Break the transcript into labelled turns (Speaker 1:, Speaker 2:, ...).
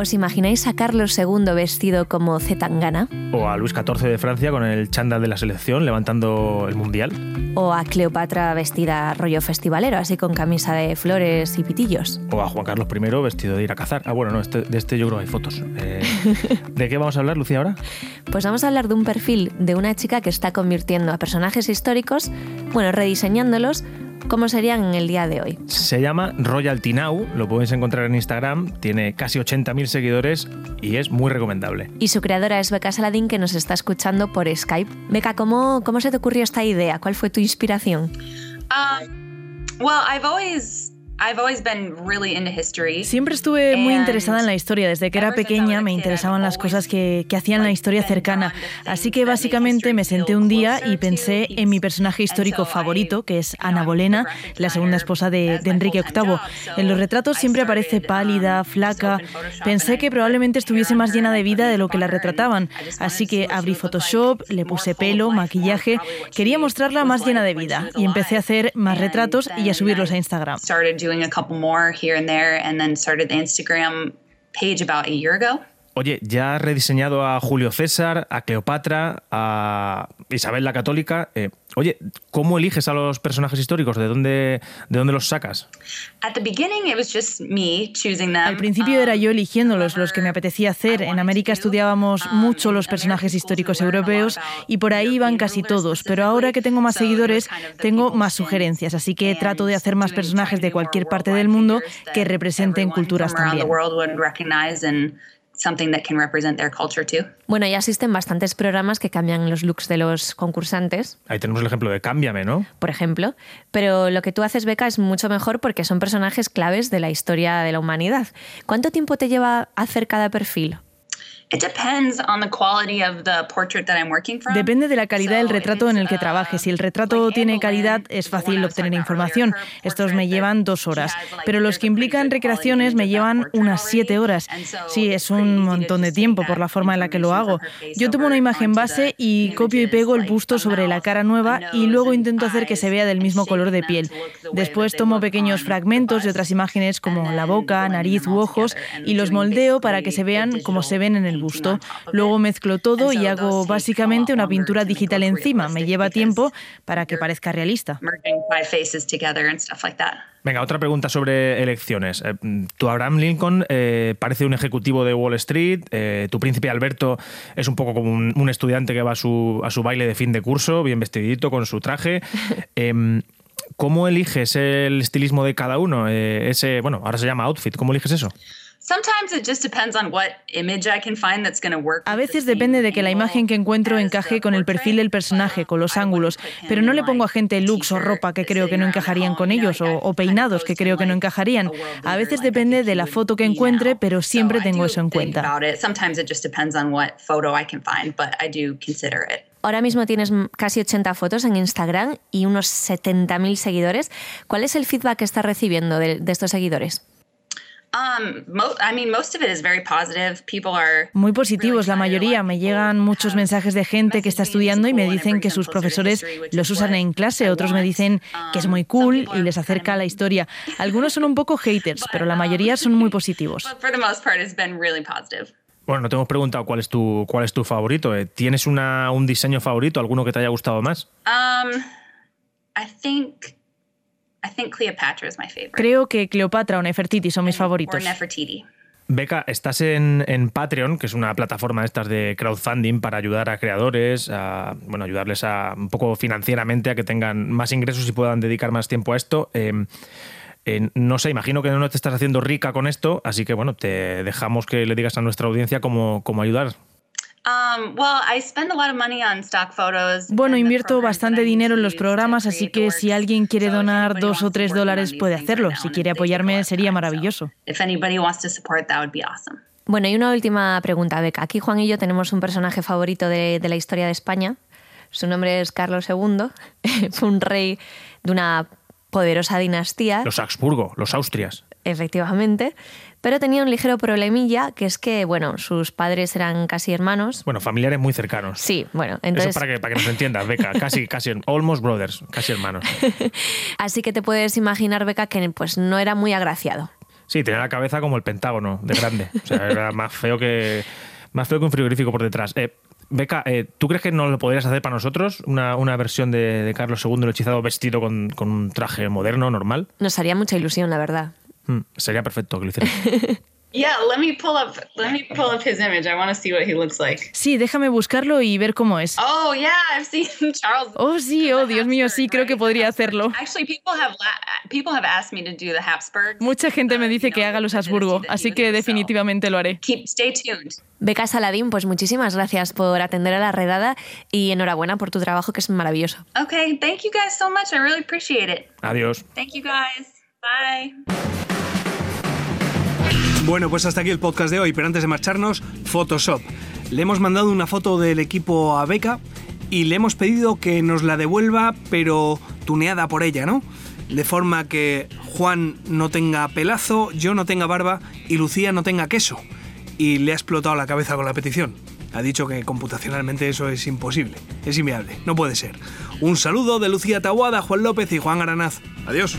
Speaker 1: ¿Os imagináis a Carlos II vestido como Zetangana?
Speaker 2: O a Luis XIV de Francia con el chándal de la selección levantando el mundial.
Speaker 1: ¿O a Cleopatra vestida rollo festivalero, así con camisa de flores y pitillos?
Speaker 2: O a Juan Carlos I vestido de ir a cazar. Ah, bueno, no, este- de este yo creo que hay fotos. Eh, ¿De qué vamos a hablar, Lucía, ahora?
Speaker 1: Pues vamos a hablar de un perfil de una chica que está convirtiendo a personajes históricos, bueno, rediseñándolos, como serían en el día de hoy.
Speaker 2: Se llama Royalty Now, lo podéis encontrar en Instagram, tiene casi 80.000 seguidores y es muy recomendable.
Speaker 1: Y su creadora es Beca Saladín, que nos está escuchando por Skype. Beca, ¿cómo, cómo se te ocurrió esta idea? ¿Cuál fue tu inspiración?
Speaker 3: Um, well, I've always I've always been really into history.
Speaker 4: Siempre estuve muy interesada en la historia. Desde que era pequeña me interesaban las cosas que, hacían la historia cercana. Así que básicamente me senté un día y pensé en mi personaje histórico favorito, que es Ana Bolena, la segunda esposa de, de Enrique VIII. En los retratos siempre aparece
Speaker 3: started,
Speaker 4: pálida,
Speaker 3: um,
Speaker 4: flaca. Pensé que probablemente estuviese más llena de vida de lo que la retrataban. Así que abrí Photoshop, le puse pelo, maquillaje. Quería mostrarla más llena de vida y empecé a hacer más retratos y a subirlos a Instagram.
Speaker 3: Doing a couple more here and there and then started the Instagram page about a year ago.
Speaker 2: Oye, ya has rediseñado a Julio César, a Cleopatra, a Isabel la Católica. Eh, oye, ¿cómo eliges a los personajes históricos? ¿De dónde, de dónde los sacas?
Speaker 3: At the beginning it was just me choosing them.
Speaker 4: Al principio era
Speaker 3: Um,
Speaker 4: yo eligiéndolos, los que me apetecía hacer. En América estudiábamos mucho los personajes históricos europeos y por ahí iban casi todos, pero ahora que tengo más seguidores, tengo más sugerencias, así que trato de hacer más personajes de cualquier parte del mundo que representen culturas también.
Speaker 3: Something that can represent their culture too.
Speaker 1: Bueno, ya existen bastantes programas que cambian los looks de los concursantes,
Speaker 2: Ahí tenemos el ejemplo de Cámbiame, ¿no?
Speaker 1: por ejemplo, pero lo que tú haces, Beca, es mucho mejor porque son personajes claves de la historia de la humanidad. ¿Cuánto tiempo te lleva hacer cada perfil?
Speaker 4: Depende de la calidad del retrato en el que
Speaker 3: uh,
Speaker 4: trabajes. Si el retrato tiene calidad, es fácil obtener información. Estos
Speaker 3: portrait
Speaker 4: me
Speaker 3: that
Speaker 4: llevan dos horas. Pero los que implican recreaciones
Speaker 3: quality
Speaker 4: me llevan
Speaker 3: portrait
Speaker 4: unas siete horas. Sí, es un
Speaker 3: easy to
Speaker 4: montón de tiempo
Speaker 3: take
Speaker 4: por la forma en la que lo hago. Yo tomo una imagen base y copio y pego el busto
Speaker 3: a
Speaker 4: sobre la cara nueva y luego
Speaker 3: and
Speaker 4: intento hacer que se vea del
Speaker 3: and
Speaker 4: mismo color de piel. Después tomo pequeños fragmentos
Speaker 3: the
Speaker 4: de otras imágenes como la
Speaker 3: then
Speaker 4: boca, nariz u ojos y los moldeo para que se vean como se ven en el Luego mezclo todo y hago básicamente una pintura digital encima. Me
Speaker 3: realistic
Speaker 4: lleva tiempo para que parezca realista.
Speaker 2: Venga, otra pregunta sobre elecciones. Eh, tu Abraham Lincoln eh, parece un ejecutivo de Wall Street, eh, tu príncipe Alberto es un poco como un, un estudiante que va a su, a su baile de fin de curso, bien vestidito, con su traje. Em, ¿Cómo eliges el estilismo de cada uno? Eh, ese, bueno, ahora se llama outfit. ¿Cómo eliges eso?
Speaker 3: Sometimes it just depends on what image I can find that's going to work.
Speaker 4: A veces depende de que la imagen que encuentro encaje con el perfil del personaje,
Speaker 3: but
Speaker 4: con los ángulos, pero no le pongo a gente looks o ropa que creo que no encajarían con ellos o, peinados que creo que no encajarían.
Speaker 3: a
Speaker 4: veces depende de la foto que encuentre, pero siempre tengo eso en
Speaker 3: think
Speaker 4: cuenta.
Speaker 3: about it. Sometimes it just depends on what photo I can find, but I do consider it.
Speaker 1: Ahora mismo tienes casi 80 fotos en Instagram y unos 70.000 seguidores. ¿Cuál es el feedback que estás recibiendo de, de estos seguidores?
Speaker 4: Muy positivos, la.
Speaker 3: A
Speaker 4: mayoría.
Speaker 3: of
Speaker 4: Me
Speaker 3: people
Speaker 4: llegan muchos
Speaker 3: have
Speaker 4: mensajes de gente que está estudiando y me dicen que sus profesores los
Speaker 3: is
Speaker 4: usan en clase, otros me dicen que es muy
Speaker 3: Um, some
Speaker 4: cool
Speaker 3: people
Speaker 4: y
Speaker 3: are
Speaker 4: les acerca
Speaker 3: of
Speaker 4: la historia. Algunos son un poco haters, pero la mayoría son muy positivos.
Speaker 3: But for the most part, it's been really positive.
Speaker 2: Bueno, no te hemos preguntado cuál es tu, cuál es tu favorito. eh. ¿Tienes una, un diseño favorito, alguno que te haya gustado más?
Speaker 3: Um, I think, I think Cleopatra is my favorite.
Speaker 4: Creo que Cleopatra o Nefertiti son mis
Speaker 3: Or
Speaker 4: favoritos.
Speaker 3: Nefertiti.
Speaker 2: Beca, estás en, en Patreon, que es una plataforma de estas de crowdfunding para ayudar a creadores, a bueno, ayudarles a un poco financieramente a que tengan más ingresos y puedan dedicar más tiempo a esto. Eh, eh, no sé, imagino que no te estás haciendo rica con esto, así que bueno, te dejamos que le digas a nuestra audiencia cómo, cómo ayudar.
Speaker 4: Bueno, invierto bastante dinero en los programas, así que si alguien quiere donar dos o tres dólares puede hacerlo. Si quiere apoyarme sería maravilloso.
Speaker 3: If anybody wants to support, that would be awesome.
Speaker 1: Bueno, y una última pregunta, Beca. Aquí Juan y yo tenemos un personaje favorito de, de la historia de España. Su nombre es Carlos II. Fue un rey de una poderosa dinastía.
Speaker 2: Los Habsburgo, los Austrias.
Speaker 1: Efectivamente. Pero tenía un ligero problemilla, que es que, bueno, sus padres eran casi hermanos.
Speaker 2: Bueno, familiares muy cercanos.
Speaker 1: Sí, bueno, entonces...
Speaker 2: Eso para que, para que nos entiendas, Beca, casi, casi, almost brothers, casi hermanos.
Speaker 1: Así que te puedes imaginar, Beca, que pues no era muy agraciado.
Speaker 2: Sí, tenía la cabeza como el Pentágono, de grande. O sea, era más feo que, más feo que un frigorífico por detrás. Eh, Beca, eh, ¿tú crees que nos lo podrías hacer para nosotros? Una, una versión de, de, Carlos II el hechizado vestido con, con, un traje moderno, normal.
Speaker 1: Nos haría mucha ilusión, la verdad.
Speaker 2: Mm, sería perfecto que lo hicieras.
Speaker 3: Yeah, let me pull up let me pull up his image. I want to see what he looks like.
Speaker 4: Sí, déjame buscarlo y ver cómo es.
Speaker 3: Oh, yeah, I've seen Charles.
Speaker 4: Oh, sí, oh, Dios mío, sí, creo que podría hacerlo.
Speaker 3: Actually, people have people have asked me to do the Habsburg.
Speaker 4: Mucha gente me dice que haga los Habsburgo, así que definitivamente lo haré.
Speaker 3: Keep stay tuned.
Speaker 1: Beca Saladín, pues muchísimas gracias por atender a la redada y enhorabuena por tu trabajo que es maravilloso.
Speaker 3: Okay, thank you guys so much. I really appreciate it.
Speaker 2: Adiós.
Speaker 3: Thank you guys. Bye.
Speaker 5: Bueno, pues hasta aquí el podcast de hoy, pero antes de marcharnos, Photoshop. Le hemos mandado una foto del equipo a Beca y le hemos pedido que nos la devuelva, pero tuneada por ella, ¿no? De forma que Juan no tenga pelazo, yo no tenga barba y Lucía no tenga queso. Y le ha explotado la cabeza con la petición. Ha dicho que computacionalmente eso es imposible, es inviable, no puede ser. Un saludo de Lucía Tahuada, Juan López y Juan Aranaz. Adiós.